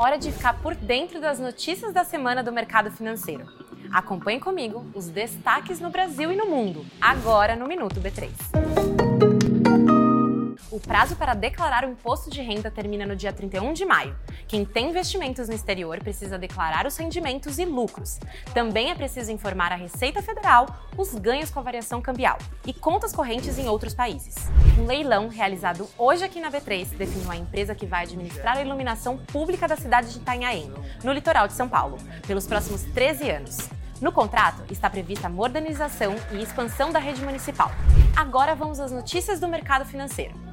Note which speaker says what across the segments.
Speaker 1: Hora de ficar por dentro das notícias da semana do mercado financeiro. Acompanhe comigo os destaques no Brasil e no mundo, agora no Minuto B3. O prazo para declarar o imposto de renda termina no dia 31 de maio. Quem tem investimentos no exterior precisa declarar os rendimentos e lucros. Também é preciso informar à Receita Federal os ganhos com a variação cambial e contas correntes em outros países. Um leilão realizado hoje aqui na B3 definiu a empresa que vai administrar a iluminação pública da cidade de Itanhaém, no litoral de São Paulo, pelos próximos 13 anos. No contrato está prevista a modernização e expansão da rede municipal. Agora vamos às notícias do mercado financeiro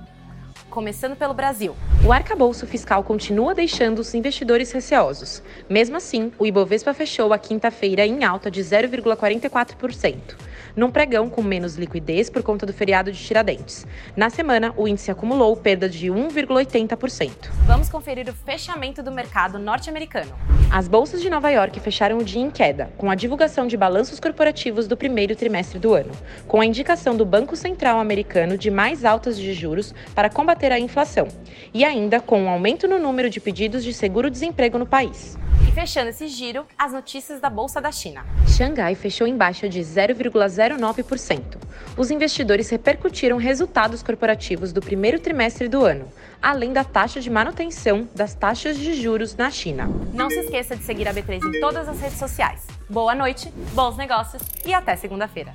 Speaker 1: começando pelo Brasil. O arcabouço fiscal continua deixando os investidores receosos. Mesmo assim, o Ibovespa fechou a quinta-feira em alta de 0,44% num pregão com menos liquidez por conta do feriado de Tiradentes. Na semana, o índice acumulou perda de 1,80%. Vamos conferir o fechamento do mercado norte-americano. As bolsas de Nova York fecharam o dia em queda, com a divulgação de balanços corporativos do primeiro trimestre do ano, com a indicação do Banco Central americano de mais altas de juros para combater a inflação, e ainda com um aumento no número de pedidos de seguro-desemprego no país. Fechando esse giro, as notícias da Bolsa da China. Xangai fechou em baixa de 0,09%. Os investidores repercutiram resultados corporativos do primeiro trimestre do ano, além da taxa de manutenção das taxas de juros na China. Não se esqueça de seguir a B3 em todas as redes sociais. Boa noite, bons negócios e até segunda-feira.